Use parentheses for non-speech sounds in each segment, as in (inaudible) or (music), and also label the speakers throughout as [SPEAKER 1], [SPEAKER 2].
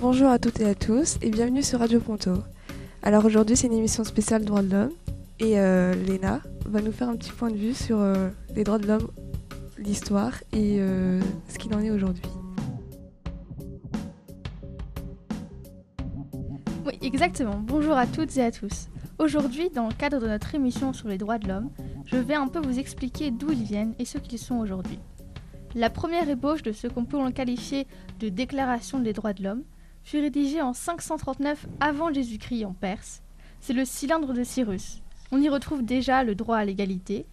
[SPEAKER 1] Bonjour à toutes et à tous et bienvenue sur Radio Ponto. Alors aujourd'hui c'est une émission spéciale droits de l'homme et euh, Léna va nous faire un petit point de vue sur euh, les droits de l'homme, l'histoire et euh, ce qu'il en est aujourd'hui.
[SPEAKER 2] Oui, exactement. Bonjour à toutes et à tous. Aujourd'hui, dans le cadre de notre émission sur les droits de l'homme, je vais un peu vous expliquer d'où ils viennent et ce qu'ils sont aujourd'hui. La première ébauche de ce qu'on peut qualifier de déclaration des droits de l'homme fut rédigée en 539 avant Jésus-Christ en Perse. C'est le cylindre de Cyrus. On y retrouve déjà le droit à l'égalité,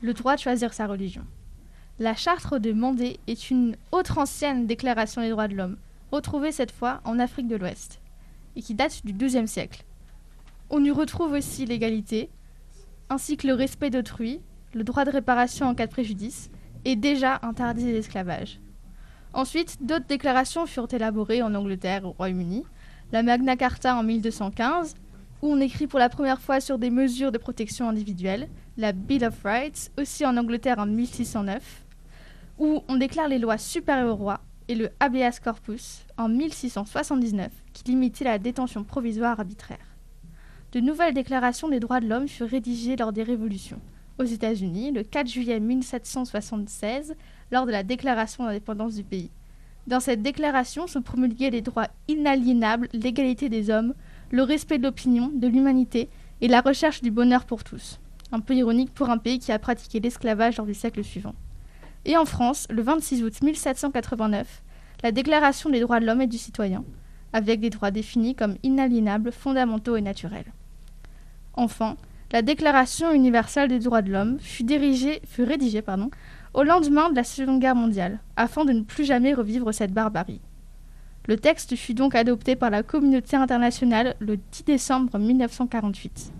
[SPEAKER 2] le droit de choisir sa religion. La charte de Mandé est une autre ancienne déclaration des droits de l'homme, retrouvée cette fois en Afrique de l'Ouest, et qui date du XIIe siècle. On y retrouve aussi l'égalité, ainsi que le respect d'autrui, le droit de réparation en cas de préjudice, et déjà interdit l'esclavage. Ensuite, d'autres déclarations furent élaborées en Angleterre et au Royaume-Uni. La Magna Carta en 1215, où on écrit pour la première fois sur des mesures de protection individuelle. La Bill of Rights, aussi en Angleterre en 1609, où on déclare les lois supérieures au roi, et le habeas corpus en 1679, qui limitait la détention provisoire arbitraire. De nouvelles déclarations des droits de l'homme furent rédigées lors des révolutions. Aux États-Unis, le 4 juillet 1776, lors de la déclaration d'indépendance du pays. Dans cette déclaration sont promulgués les droits inaliénables, l'égalité des hommes, le respect de l'opinion, de l'humanité et la recherche du bonheur pour tous. Un peu ironique pour un pays qui a pratiqué l'esclavage lors du siècle suivant. Et en France, le 26 août 1789, la Déclaration des droits de l'homme et du citoyen, avec des droits définis comme inaliénables, fondamentaux et naturels. Enfin, la Déclaration universelle des droits de l'homme fut, fut rédigée pardon, au lendemain de la Seconde Guerre mondiale, afin de ne plus jamais revivre cette barbarie. Le texte fut donc adopté par la communauté internationale le 10 décembre 1948.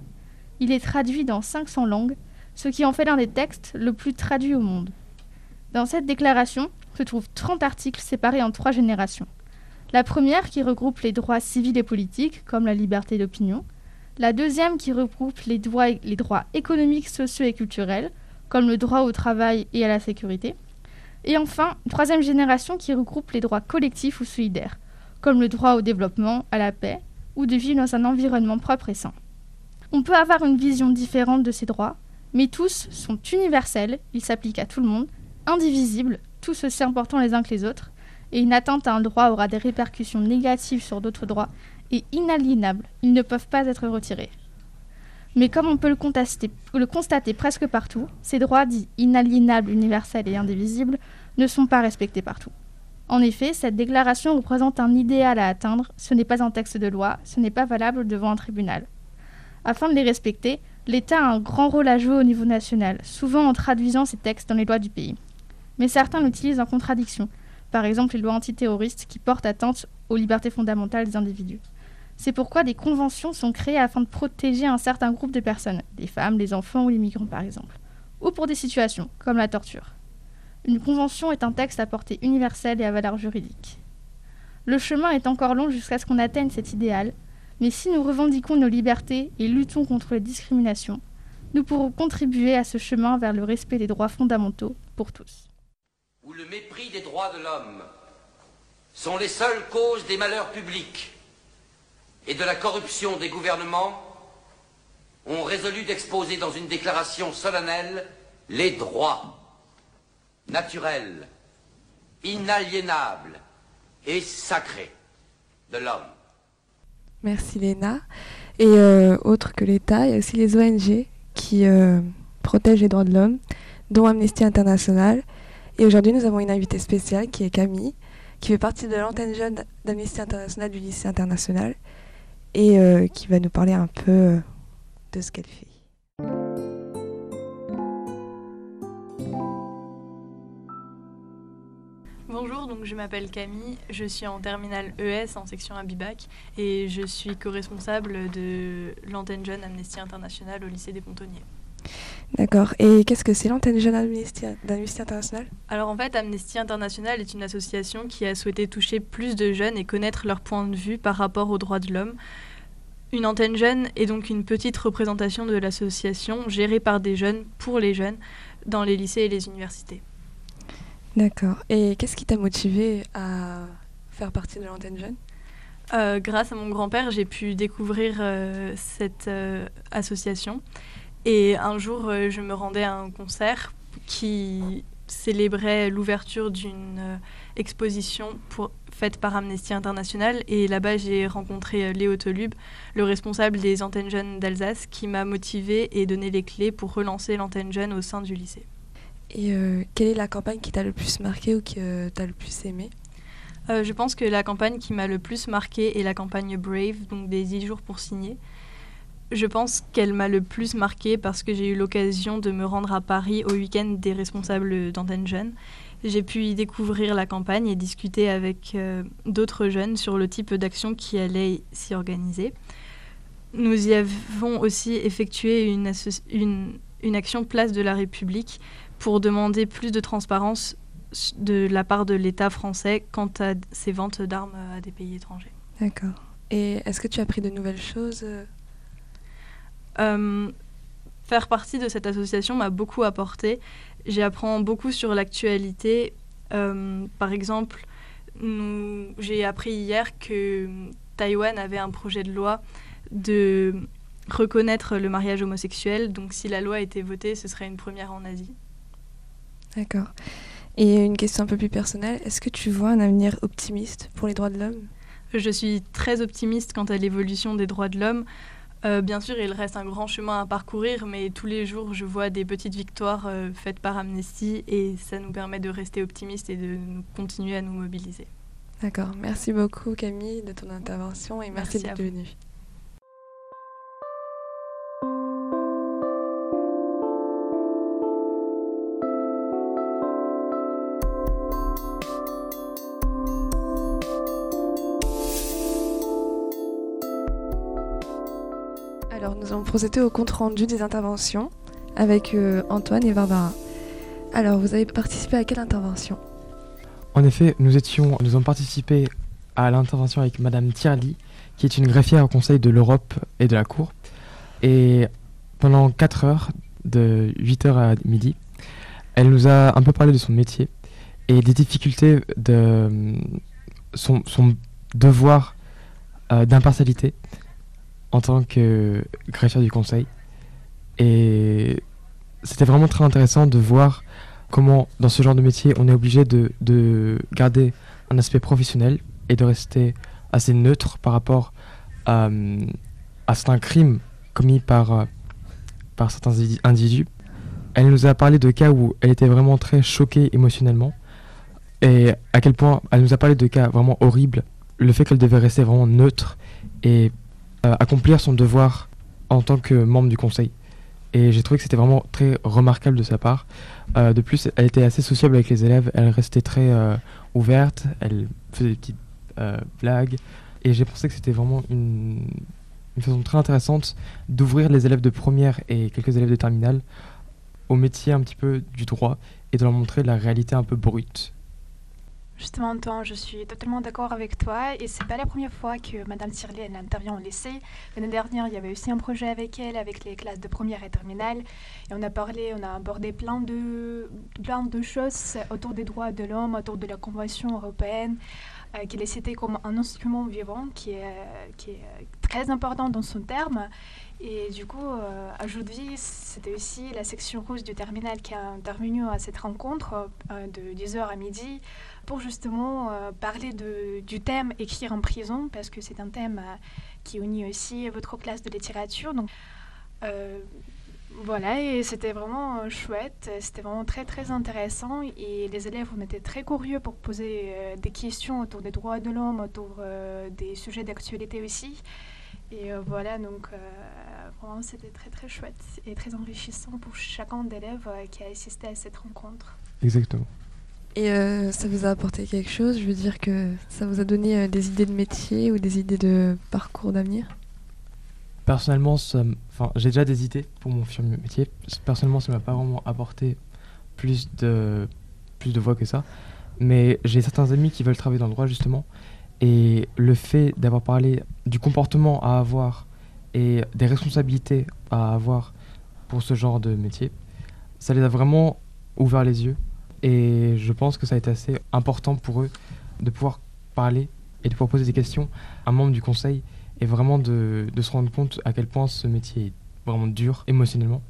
[SPEAKER 2] Il est traduit dans 500 langues, ce qui en fait l'un des textes le plus traduits au monde. Dans cette déclaration se trouvent 30 articles séparés en trois générations. La première qui regroupe les droits civils et politiques, comme la liberté d'opinion. La deuxième qui regroupe les droits, les droits économiques, sociaux et culturels, comme le droit au travail et à la sécurité. Et enfin, une troisième génération qui regroupe les droits collectifs ou solidaires, comme le droit au développement, à la paix, ou de vivre dans un environnement propre et sain. On peut avoir une vision différente de ces droits, mais tous sont universels, ils s'appliquent à tout le monde, indivisibles, tous aussi importants les uns que les autres, et une atteinte à un droit aura des répercussions négatives sur d'autres droits, et inaliénables, ils ne peuvent pas être retirés. Mais comme on peut le, constater presque partout, ces droits dits inaliénables, universels et indivisibles ne sont pas respectés partout. En effet, cette déclaration représente un idéal à atteindre, ce n'est pas un texte de loi, ce n'est pas valable devant un tribunal. Afin de les respecter, l'État a un grand rôle à jouer au niveau national, souvent en traduisant ces textes dans les lois du pays. Mais certains l'utilisent en contradiction, par exemple les lois antiterroristes qui portent atteinte aux libertés fondamentales des individus. C'est pourquoi des conventions sont créées afin de protéger un certain groupe de personnes, des femmes, les enfants ou les migrants par exemple, ou pour des situations comme la torture. Une convention est un texte à portée universelle et à valeur juridique. Le chemin est encore long jusqu'à ce qu'on atteigne cet idéal, mais si nous revendiquons nos libertés et luttons contre les discriminations, nous pourrons contribuer à ce chemin vers le respect des droits fondamentaux pour tous.
[SPEAKER 3] Où le mépris des droits de l'homme sont les seules causes des malheurs publics, et de la corruption des gouvernements ont résolu d'exposer dans une déclaration solennelle les droits naturels, inaliénables et sacrés de l'homme.
[SPEAKER 1] Merci Léna. Et euh, autre que l'État, il y a aussi les ONG qui euh, protègent les droits de l'homme, dont Amnesty International. Et aujourd'hui, nous avons une invitée spéciale qui est Camille, qui fait partie de l'antenne jeune d'Amnesty International du lycée international et euh, qui va nous parler un peu euh, de ce qu'elle fait.
[SPEAKER 4] Bonjour, donc je m'appelle Camille, je suis en terminale ES en section Abibac et je suis co-responsable de l'antenne jeune Amnesty International au lycée des Pontonniers.
[SPEAKER 1] D'accord. Et qu'est-ce que c'est l'antenne jeune d'Amnesty International?
[SPEAKER 4] Alors en fait, Amnesty International est une association qui a souhaité toucher plus de jeunes et connaître leur point de vue par rapport aux droits de l'homme. Une antenne jeune est donc une petite représentation de l'association gérée par des jeunes pour les jeunes dans les lycées et les universités.
[SPEAKER 1] D'accord. Et qu'est-ce qui t'a motivé à faire partie de l'antenne jeune?
[SPEAKER 4] Euh, grâce à mon grand-père, j'ai pu découvrir euh, cette euh, association. Et un jour, je me rendais à un concert qui célébrait l'ouverture d'une exposition pour, faite par Amnesty International. Et là-bas, j'ai rencontré Léo Tolub, le responsable des antennes jeunes d'Alsace, qui m'a motivé et donné les clés pour relancer l'antenne jeune au sein du lycée.
[SPEAKER 1] Et quelle est la campagne qui t'a le plus marqué ou que tu as le plus aimé?
[SPEAKER 4] Euh, je pense que la campagne qui m'a le plus marqué est la campagne Brave, donc des 10 jours pour signer. Je pense qu'elle m'a le plus marqué parce que j'ai eu l'occasion de me rendre à Paris au week-end des responsables d'Antenne Jeunes. J'ai pu y découvrir la campagne et discuter avec euh, d'autres jeunes sur le type d'action qui allait s'y organiser. Nous y avons aussi effectué une, une, action place de la République pour demander plus de transparence de la part de l'État français quant à ces ventes d'armes à des pays étrangers.
[SPEAKER 1] D'accord. Et est-ce que tu as appris de nouvelles choses
[SPEAKER 4] euh, Faire partie de cette association m'a beaucoup apporté. J'apprends beaucoup sur l'actualité. Euh, par exemple, j'ai appris hier que Taïwan avait un projet de loi de reconnaître le mariage homosexuel. Donc si la loi était votée, ce serait une première en Asie.
[SPEAKER 1] D'accord. Et une question un peu plus personnelle, est-ce que tu vois un avenir optimiste pour les droits de l'homme?
[SPEAKER 4] Je suis très optimiste quant à l'évolution des droits de l'homme. Euh, bien sûr, il reste un grand chemin à parcourir, mais tous les jours, je vois des petites victoires euh, faites par Amnesty et ça nous permet de rester optimistes et de continuer à nous mobiliser.
[SPEAKER 1] D'accord. Merci beaucoup Camille de ton intervention et merci, merci d'être venue. Nous allons procéder au compte rendu des interventions avec euh, Antoine et Barbara. Alors, vous avez participé à quelle intervention?
[SPEAKER 5] En effet, nous étions, nous avons participé à l'intervention avec Madame Tierly, qui est une greffière au Conseil de l'Europe et de la Cour. Et pendant 4 heures, de 8h à midi, elle nous a un peu parlé de son métier et des difficultés de son, son devoir euh, d'impartialité en tant que greffier du conseil. Et c'était vraiment très intéressant de voir comment, dans ce genre de métier, on est obligé de, de garder un aspect professionnel et de rester assez neutre par rapport à, à certains crimes commis par, par certains individus. Elle nous a parlé de cas où elle était vraiment très choquée émotionnellement et à quel point elle nous a parlé de cas vraiment horribles. Le fait qu'elle devait rester vraiment neutre et euh, accomplir son devoir en tant que membre du conseil. Et j'ai trouvé que c'était vraiment très remarquable de sa part. Euh, de plus, elle était assez sociable avec les élèves, elle restait très euh, ouverte, elle faisait des petites blagues. Et j'ai pensé que c'était vraiment une, façon très intéressante d'ouvrir les élèves de première et quelques élèves de terminale au métier un petit peu du droit et de leur montrer la réalité un peu brute
[SPEAKER 6] Justement, je suis totalement d'accord avec toi. Et c'est pas la première fois que Madame Sirley intervient au lycée. L'année dernière, il y avait aussi un projet avec elle, avec les classes de première et terminale. Et on a parlé, on a abordé plein de, plein de choses autour des droits de l'homme, autour de la Convention européenne, euh, qui est cité comme un instrument vivant qui est, très important dans son terme. Et du coup, euh, aujourd'hui, c'était aussi la section rouge du terminal qui a intervenu à cette rencontre euh, de 10h à midi pour justement euh, parler de, du thème écrire en prison, parce que c'est un thème euh, qui unit aussi votre classe de littérature. Donc, voilà, et c'était vraiment chouette, c'était vraiment très très intéressant et les élèves ont été très curieux pour poser des questions autour des droits de l'homme, autour des sujets d'actualité aussi. Et voilà, donc vraiment c'était très très chouette et très enrichissant pour chacun d'élèves qui a assisté à cette rencontre.
[SPEAKER 5] Exactement.
[SPEAKER 1] Et euh, ça vous a apporté quelque chose? Je veux dire que ça vous a donné euh, des idées de métier ou des idées de parcours d'avenir?
[SPEAKER 5] Personnellement, j'ai déjà des idées pour mon futur métier. Personnellement, ça m'a pas vraiment apporté plus de, plus de voix que ça. Mais j'ai certains amis qui veulent travailler dans le droit justement. Et le fait d'avoir parlé du comportement à avoir et des responsabilités à avoir pour ce genre de métier, ça les a vraiment ouvert les yeux et je pense que ça a été assez important pour eux de pouvoir parler et de pouvoir poser des questions à un membre du conseil et vraiment de, de se rendre compte à quel point ce métier est vraiment dur émotionnellement.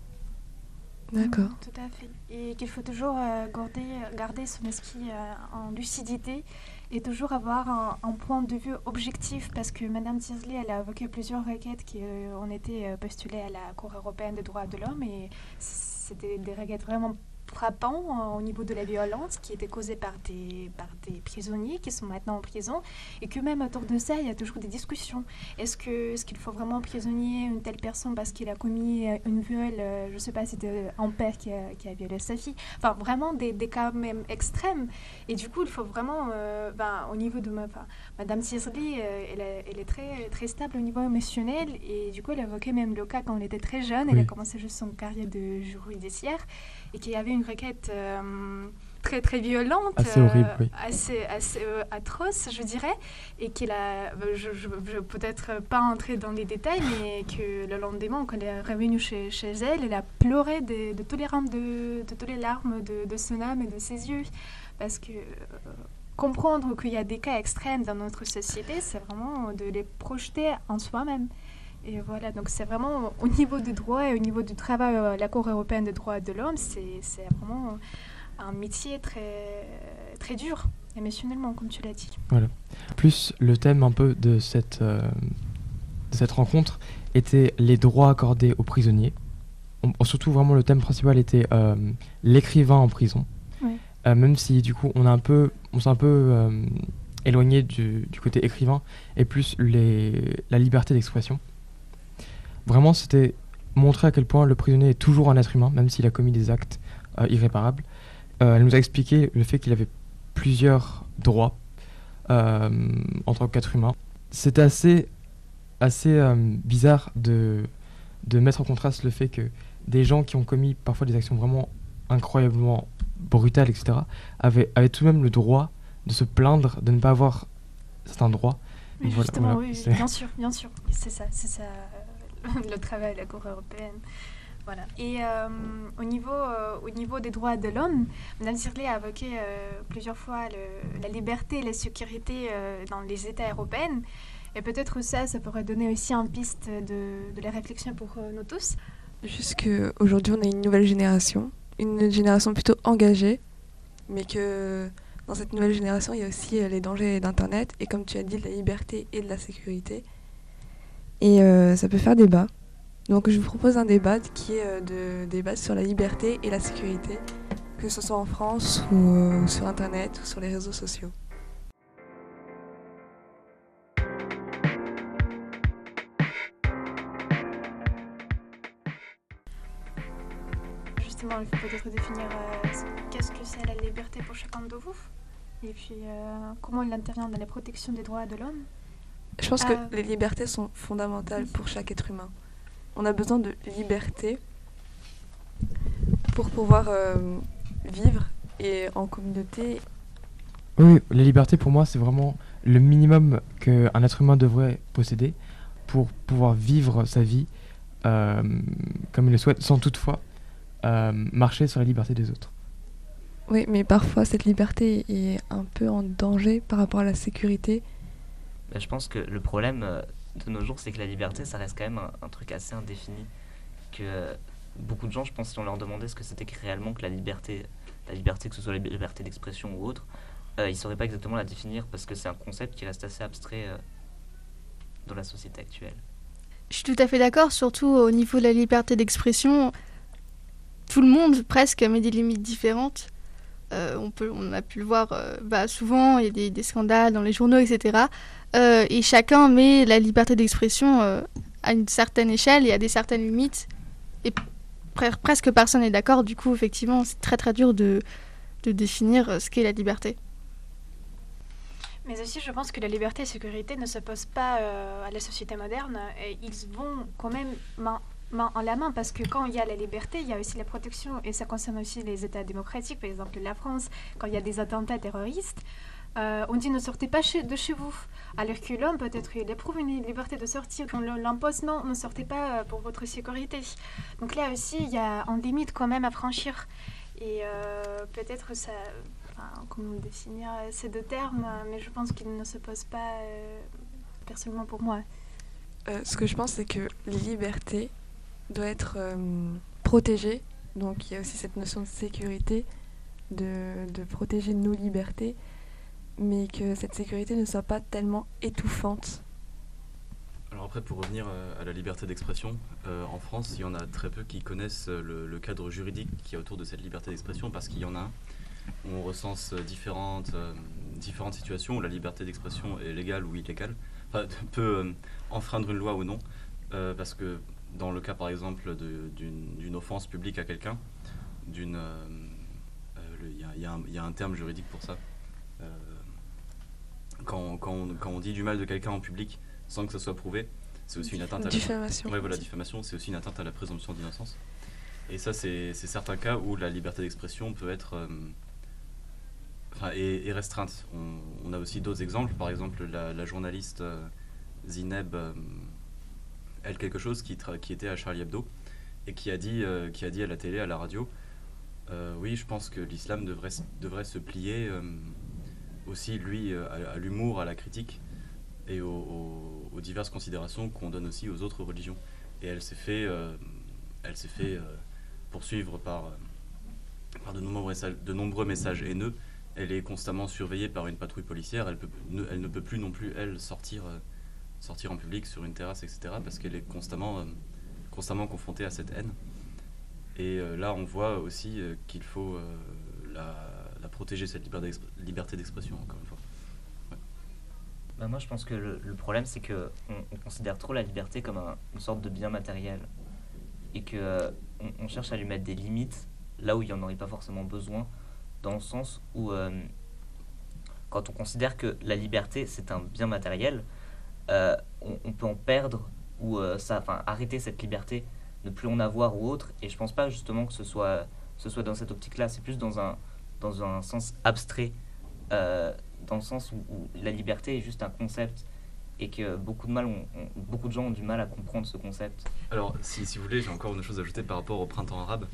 [SPEAKER 1] D'accord.
[SPEAKER 6] Tout à fait. Et qu'il faut toujours euh, garder, garder son esprit euh, en lucidité et toujours avoir un, un point de vue objectif parce que Madame Tisley, elle a évoqué plusieurs requêtes qui euh, ont été euh, postulées à la Cour européenne des droits de l'homme et c'était des requêtes vraiment frappantes euh, au niveau de la violence qui était causée par des, par des prisonniers qui sont maintenant en prison et que même autour de ça, il y a toujours des discussions. Est-ce que est-ce qu'il faut vraiment emprisonner une telle personne parce qu'il a commis euh, une viol euh, Je ne sais pas, si c'était un père qui a, qui a violé sa fille? Enfin, vraiment des, des cas même extrêmes. Et du coup, il faut vraiment, euh, ben, au niveau de ma, enfin, Madame euh, elle, est- elle est très, très stable au niveau émotionnel. Et du coup, elle évoquait même le cas quand elle était très jeune. Elle
[SPEAKER 5] Oui.
[SPEAKER 6] a commencé juste son carrière de judiciaire et qu'il y avait une requête euh, très très violente,
[SPEAKER 5] Assez horrible, oui.
[SPEAKER 6] assez, assez euh, atroce, je dirais, et qu'elle a, euh, je, je, je peut-être pas entrer dans les détails, mais que le lendemain, quand elle est revenue chez, chez elle, elle a pleuré de, de tous les larmes de, de toutes les larmes de, de son âme et de ses yeux, parce que euh, comprendre qu'il y a des cas extrêmes dans notre société, c'est vraiment de les projeter en soi-même. Et voilà, donc c'est vraiment au niveau du droit et au niveau du travail à la Cour européenne des droits de l'homme, c'est vraiment un métier très, très dur, émotionnellement, comme tu l'as dit.
[SPEAKER 5] Plus le thème un peu de cette, euh, de cette rencontre était les droits accordés aux prisonniers. On- surtout vraiment le thème principal était euh, l'écrivain en prison.
[SPEAKER 6] Ouais.
[SPEAKER 5] Euh, même si du coup on a un peu, on s'est un peu euh, éloigné du, du côté écrivain et plus les, la liberté d'expression. Vraiment c'était montrer à quel point le prisonnier est toujours un être humain, même s'il a commis des actes euh, irréparables. Euh, elle nous a expliqué le fait qu'il avait plusieurs droits euh, en tant qu'être humain. C'était assez, assez euh, bizarre de, de mettre en contraste le fait que des gens qui ont commis parfois des actions vraiment incroyablement brutales, etc., avaient, avaient tout de même le droit de se plaindre de ne pas avoir certains droits. Voilà,
[SPEAKER 6] justement,
[SPEAKER 5] voilà,
[SPEAKER 6] oui, bien sûr, bien sûr. C'est ça, c'est ça (laughs) le travail de la Cour européenne. Voilà. Et euh, au, niveau, euh, au niveau des droits de l'homme, Mme Sirley a évoqué euh, plusieurs fois la liberté et la sécurité dans les États européens. Et peut-être ça, ça pourrait donner aussi une piste de, de la réflexion pour nous tous.
[SPEAKER 1] Juste qu'aujourd'hui, on a une nouvelle génération, une génération plutôt engagée, mais que dans cette nouvelle génération, il y a aussi les dangers d'Internet, et comme tu as dit, de la liberté et de la sécurité. Et euh, ça peut faire débat. Donc je vous propose un débat qui est euh, de débat sur la liberté et la sécurité, que ce soit en France ou euh, sur Internet ou sur les réseaux sociaux.
[SPEAKER 6] Justement, il faut peut-être définir qu'est-ce que c'est la liberté pour chacun de vous. Et puis, comment il intervient dans la protection des droits de l'homme.
[SPEAKER 1] Je pense que
[SPEAKER 6] Euh,
[SPEAKER 1] les libertés sont fondamentales pour chaque être humain. On a besoin de liberté pour pouvoir euh, vivre et en communauté.
[SPEAKER 5] Oui, la liberté pour moi c'est vraiment le minimum qu'un être humain devrait posséder pour pouvoir vivre sa vie euh, comme il le souhaite sans toutefois euh, marcher sur la liberté des autres.
[SPEAKER 1] Oui, mais parfois cette liberté est un peu en danger par rapport à la sécurité.
[SPEAKER 7] Bah, je pense que le problème euh, de nos jours, c'est que la liberté, ça reste quand même un, truc assez indéfini. Que euh, beaucoup de gens, je pense, si on leur demandait ce que c'était réellement que la liberté, la liberté, que ce soit la liberté d'expression ou autre, euh, ils ne sauraient pas exactement la définir parce que c'est un concept qui reste assez abstrait dans la société actuelle.
[SPEAKER 2] Je suis tout à fait d'accord, surtout au niveau de la liberté d'expression. Tout le monde presque met des limites différentes. Euh, on, peut, on a pu le voir euh, bah, souvent, il y a des, scandales dans les journaux, etc. Euh, et chacun met la liberté d'expression à une certaine échelle et à des certaines limites. Et pre- presque personne n'est d'accord. Du coup, effectivement, c'est très très dur de, définir ce qu'est la liberté.
[SPEAKER 6] Mais aussi, je pense que la liberté et la sécurité ne s'opposent pas à la société moderne. Et ils vont quand même main, main en la main parce que quand il y a la liberté, il y a aussi la protection. Et ça concerne aussi les États démocratiques, par exemple la France, quand il y a des attentats terroristes. euh, on dit ne sortez pas de chez vous. Alors que l'homme, peut-être, il éprouve une liberté de sortir. On l'impose, non, ne sortez pas euh, pour votre sécurité. Donc là aussi, il y a une limite quand même à franchir. Et euh, peut-être ça, enfin, comment définir ces deux termes, mais je pense qu'ils ne se posent pas personnellement pour moi.
[SPEAKER 1] ce que je pense, c'est que les doivent être protégées. Donc il y a aussi cette notion de sécurité, de, de protéger nos libertés, mais que cette sécurité ne soit pas tellement étouffante
[SPEAKER 8] alors après, pour revenir à la liberté d'expression, euh, en France, il y en a très peu qui connaissent le, cadre juridique qui est autour de cette liberté d'expression, parce qu'il y en a un. On recense différentes, euh, différentes situations où la liberté d'expression est légale ou illégale, enfin, (laughs) peut euh, enfreindre une loi ou non, parce que dans le cas par exemple d'une offense publique à quelqu'un, d'une, il y, a un terme juridique pour ça. Quand, quand, on, quand on dit du mal de quelqu'un en public, sans que ça soit prouvé. C'est aussi une atteinte à la
[SPEAKER 1] diffamation.
[SPEAKER 8] voilà, diffamation, c'est aussi une atteinte à la présomption d'innocence. Et ça, c'est certains cas où la liberté d'expression peut être euh, enfin, est, restreinte. On, a aussi d'autres exemples. Par exemple, la, journaliste euh, Zineb, euh, elle quelque chose qui, était à Charlie Hebdo et qui a dit, qui a dit à la télé, à la radio, oui, je pense que l'islam devrait, devrait se plier aussi, lui, à l'humour, à la critique et aux, diverses considérations qu'on donne aussi aux autres religions. Et elle s'est fait, euh, elle s'est fait euh, poursuivre par, euh, par de, nombreux, messages haineux. Elle est constamment surveillée par une patrouille policière. Elle ne peut plus non plus, elle, sortir, sortir en public sur une terrasse, etc. parce qu'elle est constamment, constamment confrontée à cette haine. Et là, on voit aussi qu'il faut la, protéger, cette liberté d'expression, encore une fois.
[SPEAKER 7] Bah, moi, je pense que le, problème, c'est que on, considère trop la liberté comme une sorte de bien matériel et euh, on, cherche à lui mettre des limites là où il n'y en aurait pas forcément besoin, dans le sens où euh, quand on considère que la liberté c'est un bien matériel, euh, on, peut en perdre ou ça, enfin arrêter cette liberté, ne plus en avoir ou autre. Et je pense pas justement que ce soit, ce soit dans cette optique-là. C'est plus dans un dans un sens abstrait dans le sens où, la liberté est juste un concept et que beaucoup de, mal beaucoup de gens ont du mal à comprendre ce concept.
[SPEAKER 8] Alors, si, si vous voulez, j'ai encore une chose à ajouter par rapport au printemps arabe.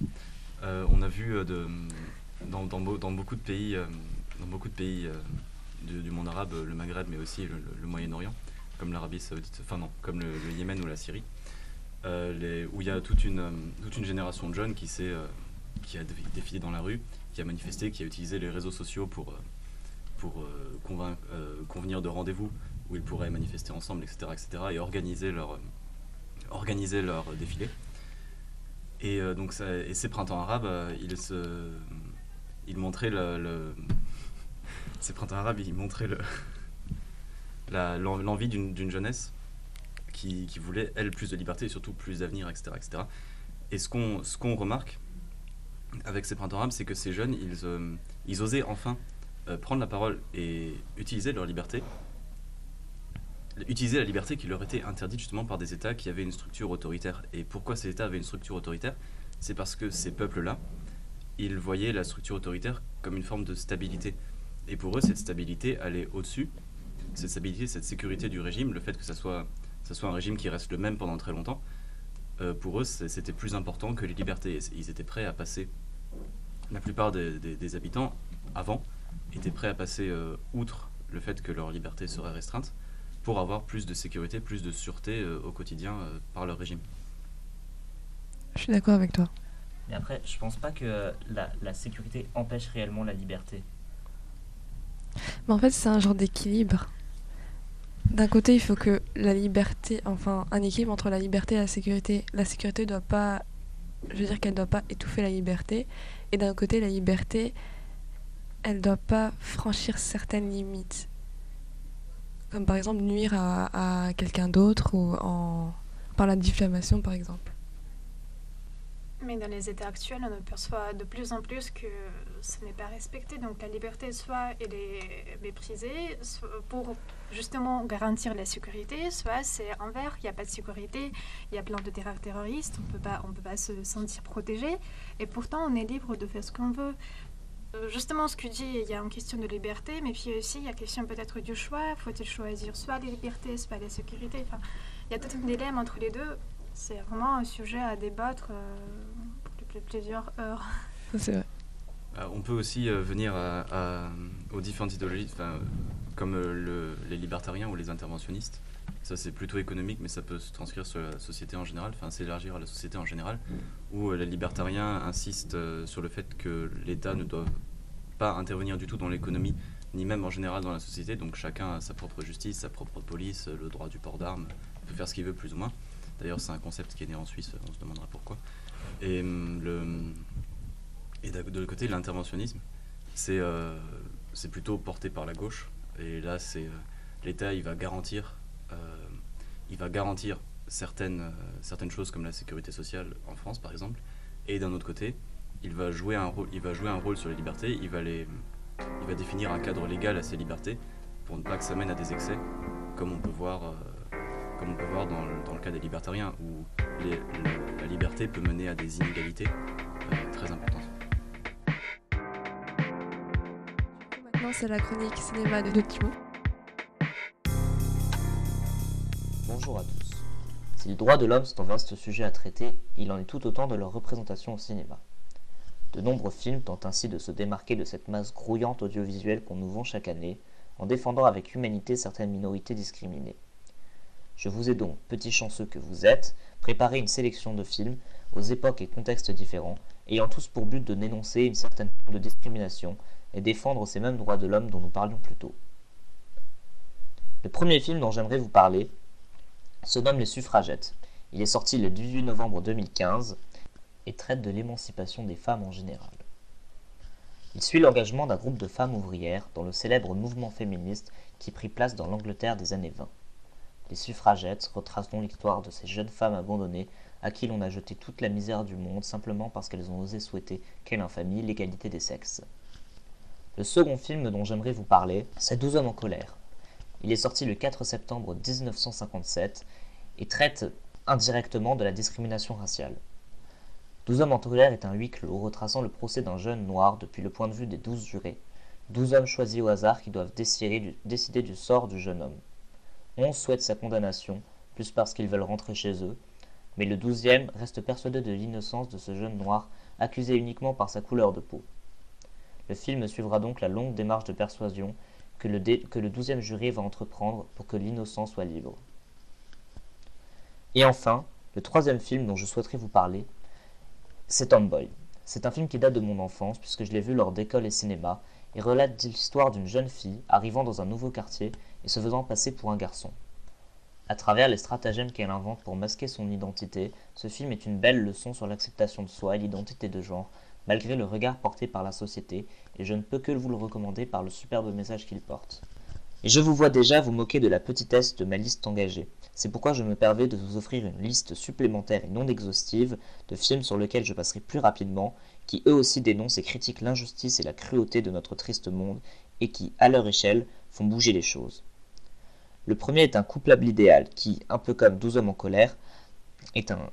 [SPEAKER 8] Euh, on a vu euh, de, dans, dans, dans, beaucoup de pays, euh, dans beaucoup de pays du, monde arabe, le Maghreb, mais aussi le, Moyen-Orient, comme l'Arabie saoudite, enfin non, comme le, Yémen ou la Syrie, les, où il y a toute une, toute une génération de jeunes qui, qui a défilé dans la rue, qui a manifesté, qui a utilisé les réseaux sociaux pour pour euh, euh, convenir de rendez-vous où ils pourraient manifester ensemble, etc., etc., et organiser leur, euh, organiser leur défilé. Et donc, ces printemps arabes, ils se, ils montraient le, ces printemps arabes, ils montraient le, l'envie d'une jeunesse qui, voulait, elle, plus de liberté et surtout plus d'avenir, etc., etc. Et ce qu'on remarque avec ces printemps arabes, c'est que ces jeunes, ils, ils osaient enfin euh, prendre la parole et utiliser leur liberté, utiliser la liberté qui leur était interdite justement par des États qui avaient une structure autoritaire. Et pourquoi ces États avaient une structure autoritaire? C'est parce que ces peuples-là, ils voyaient la structure autoritaire comme une forme de stabilité. Et pour eux, cette stabilité allait au-dessus. Cette stabilité, cette sécurité du régime, le fait que ça soit, ça soit un régime qui reste le même pendant très longtemps, euh, pour eux, c'était plus important que les libertés. Ils étaient prêts à passer la plupart des habitants avant étaient prêts à passer euh, outre le fait que leur liberté serait restreinte pour avoir plus de sécurité, plus de sûreté euh, au quotidien euh, par leur régime.
[SPEAKER 1] Je suis d'accord avec toi.
[SPEAKER 7] Mais après, je pense pas que la, la sécurité empêche réellement la liberté.
[SPEAKER 1] Mais en fait, c'est un genre d'équilibre. D'un côté, il faut que la liberté, enfin, un équilibre entre la liberté et la sécurité. La sécurité doit pas, je veux dire qu'elle doit pas étouffer la liberté. Et d'un côté, la liberté, elle ne doit pas franchir certaines limites. Comme par exemple nuire à, quelqu'un d'autre ou en, par la diffamation par exemple.
[SPEAKER 6] Mais dans les états actuels, on aperçoit de plus en plus que ce n'est pas respecté. Donc la liberté, soit elle est méprisée pour justement garantir la sécurité, soit c'est envers, il n'y a pas de sécurité, il y a plein de terreurs terroristes, on ne peut pas se sentir protégé. Et pourtant, on est libre de faire ce qu'on veut. Euh, justement, ce que dit, il y a une question de liberté, mais puis aussi, il y a question peut-être du choix. Faut-il choisir soit la liberté, soit la sécurité enfin, Il y a tout un dilemme entre les deux. C'est vraiment un sujet à débattre euh, pour plusieurs heures.
[SPEAKER 1] C'est vrai.
[SPEAKER 8] Euh, on peut aussi venir à- à- aux différentes idéologies, enfin, comme euh, le- les libertariens ou les interventionnistes. Ça, c'est plutôt économique, mais ça peut se transcrire sur la société en général, enfin s'élargir à la société en général, où euh, les libertariens insistent euh, sur le fait que l'État ne doit pas intervenir du tout dans l'économie, ni même en général dans la société. Donc chacun a sa propre justice, sa propre police, le droit du port d'armes, peut faire ce qu'il veut plus ou moins. D'ailleurs, c'est un concept qui est né en Suisse, on se demandera pourquoi. Et, de l'autre côté, l'interventionnisme, c'est plutôt porté par la gauche. Et là, c'est euh, l'État, il va garantir, euh, il va garantir certaines, euh, certaines choses comme la sécurité sociale en France, par exemple. Et d'un autre côté, il va jouer un rôle, il va jouer un rôle sur les libertés. Il va les, il va définir un cadre légal à ces libertés pour ne pas que ça mène à des excès, comme on peut voir, comme on peut voir dans, le- dans le cas des libertariens, où la liberté peut mener à des inégalités très importantes.
[SPEAKER 1] La chronique cinéma de.
[SPEAKER 9] Bonjour à tous. Si les droits de l'homme sont un vaste sujet à traiter, il en est tout autant de leur représentation au cinéma. De nombreux films tentent ainsi de se démarquer de cette masse grouillante audiovisuelle qu'on nous vend chaque année, en défendant avec humanité certaines minorités discriminées. Je vous ai donc, petits chanceux que vous êtes, préparé une sélection de films, aux époques et contextes différents, ayant tous pour but de dénoncer une certaine forme de discrimination et défendre ces mêmes droits de l'homme dont nous parlions plus tôt. Le premier film dont j'aimerais vous parler se nomme Les Suffragettes. Il est sorti le 18 novembre 2015 et traite de l'émancipation des femmes en général. Il suit l'engagement d'un groupe de femmes ouvrières dans le célèbre mouvement féministe qui prit place dans l'Angleterre des années 20. Les suffragettes retracent donc l'histoire de ces jeunes femmes abandonnées à qui l'on a jeté toute la misère du monde simplement parce qu'elles ont osé souhaiter, quelle infamie, l'égalité des sexes. Le second film dont j'aimerais vous parler, c'est 12 hommes en colère. Il est sorti le 4 septembre 1957 et traite indirectement de la discrimination raciale. 12 hommes en colère est un huis clos retraçant le procès d'un jeune noir depuis le point de vue des 12 jurés. 12 hommes choisis au hasard qui doivent décider du, sort du jeune homme. 11 souhaitent sa condamnation, plus parce qu'ils veulent rentrer chez eux, mais le 12e reste persuadé de l'innocence de ce jeune noir accusé uniquement par sa couleur de peau. Le film suivra donc la longue démarche de persuasion que le, 12e jury va entreprendre pour que l'innocent soit libre. Et enfin, le troisième film dont je souhaiterais vous parler, c'est Tomboy. C'est un film qui date de mon enfance puisque je l'ai vu lors d'école et cinéma et relate l'histoire d'une jeune fille arrivant dans un nouveau quartier et se faisant passer pour un garçon. À travers les stratagèmes qu'elle invente pour masquer son identité, ce film est une belle leçon sur l'acceptation de soi et l'identité de genre, malgré le regard porté par la société, et je ne peux que vous le recommander par le superbe message qu'il porte. Et je vous vois déjà vous moquer de la petitesse de ma liste engagée. C'est pourquoi je me permets de vous offrir une liste supplémentaire et non exhaustive de films sur lesquels je passerai plus rapidement, qui eux aussi dénoncent et critiquent l'injustice et la cruauté de notre triste monde, et qui, à leur échelle, font bouger les choses. Le premier est un couplable idéal, qui, un peu comme 12 hommes en colère, est un,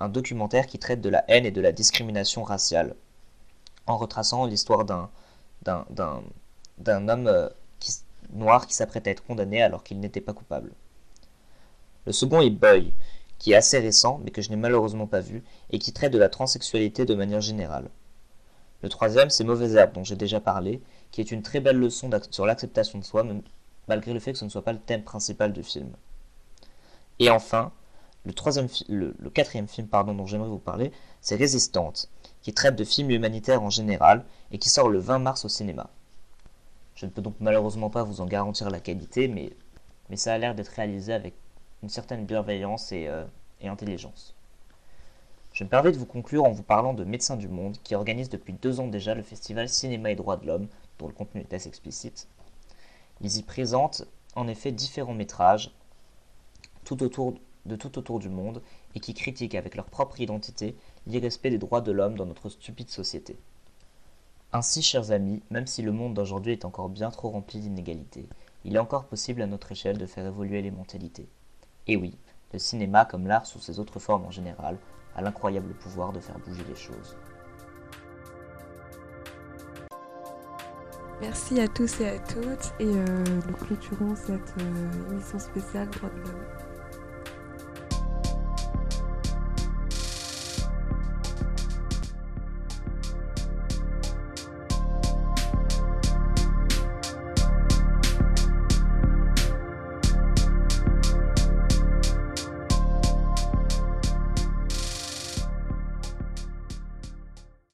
[SPEAKER 9] un documentaire qui traite de la haine et de la discrimination raciale, en retraçant l'histoire d'un d'un- d'un- homme euh, noir qui s'apprête à être condamné alors qu'il n'était pas coupable. Le second est Boy, qui est assez récent, mais que je n'ai malheureusement pas vu, et qui traite de la transsexualité de manière générale. Le troisième, c'est Mauvaise Herbe, dont j'ai déjà parlé, qui est une très belle leçon sur l'acceptation de soi, malgré le fait que ce ne soit pas le thème principal du film. Et enfin, le, troisième le, quatrième film pardon, dont j'aimerais vous parler, c'est Résistante, qui traite de films humanitaires en général et qui sort le 20 mars au cinéma. Je ne peux donc malheureusement pas vous en garantir la qualité, mais, mais ça a l'air d'être réalisé avec une certaine bienveillance et, euh, et intelligence. Je me permets de vous conclure en vous parlant de Médecins du Monde, qui organise depuis deux ans déjà le festival Cinéma et Droits de l'Homme, dont le contenu est assez explicite. Ils y présentent en effet différents métrages tout autour, de tout autour du monde et qui critiquent avec leur propre identité l'irrespect des droits de l'homme dans notre stupide société. Ainsi, chers amis, même si le monde d'aujourd'hui est encore bien trop rempli d'inégalités, il est encore possible à notre échelle de faire évoluer les mentalités. Et oui, le cinéma, comme l'art sous ses autres formes en général, a l'incroyable pouvoir de faire bouger les choses.
[SPEAKER 1] Merci à tous et à toutes et euh, nous clôturons cette euh, émission spéciale Droits de l'homme.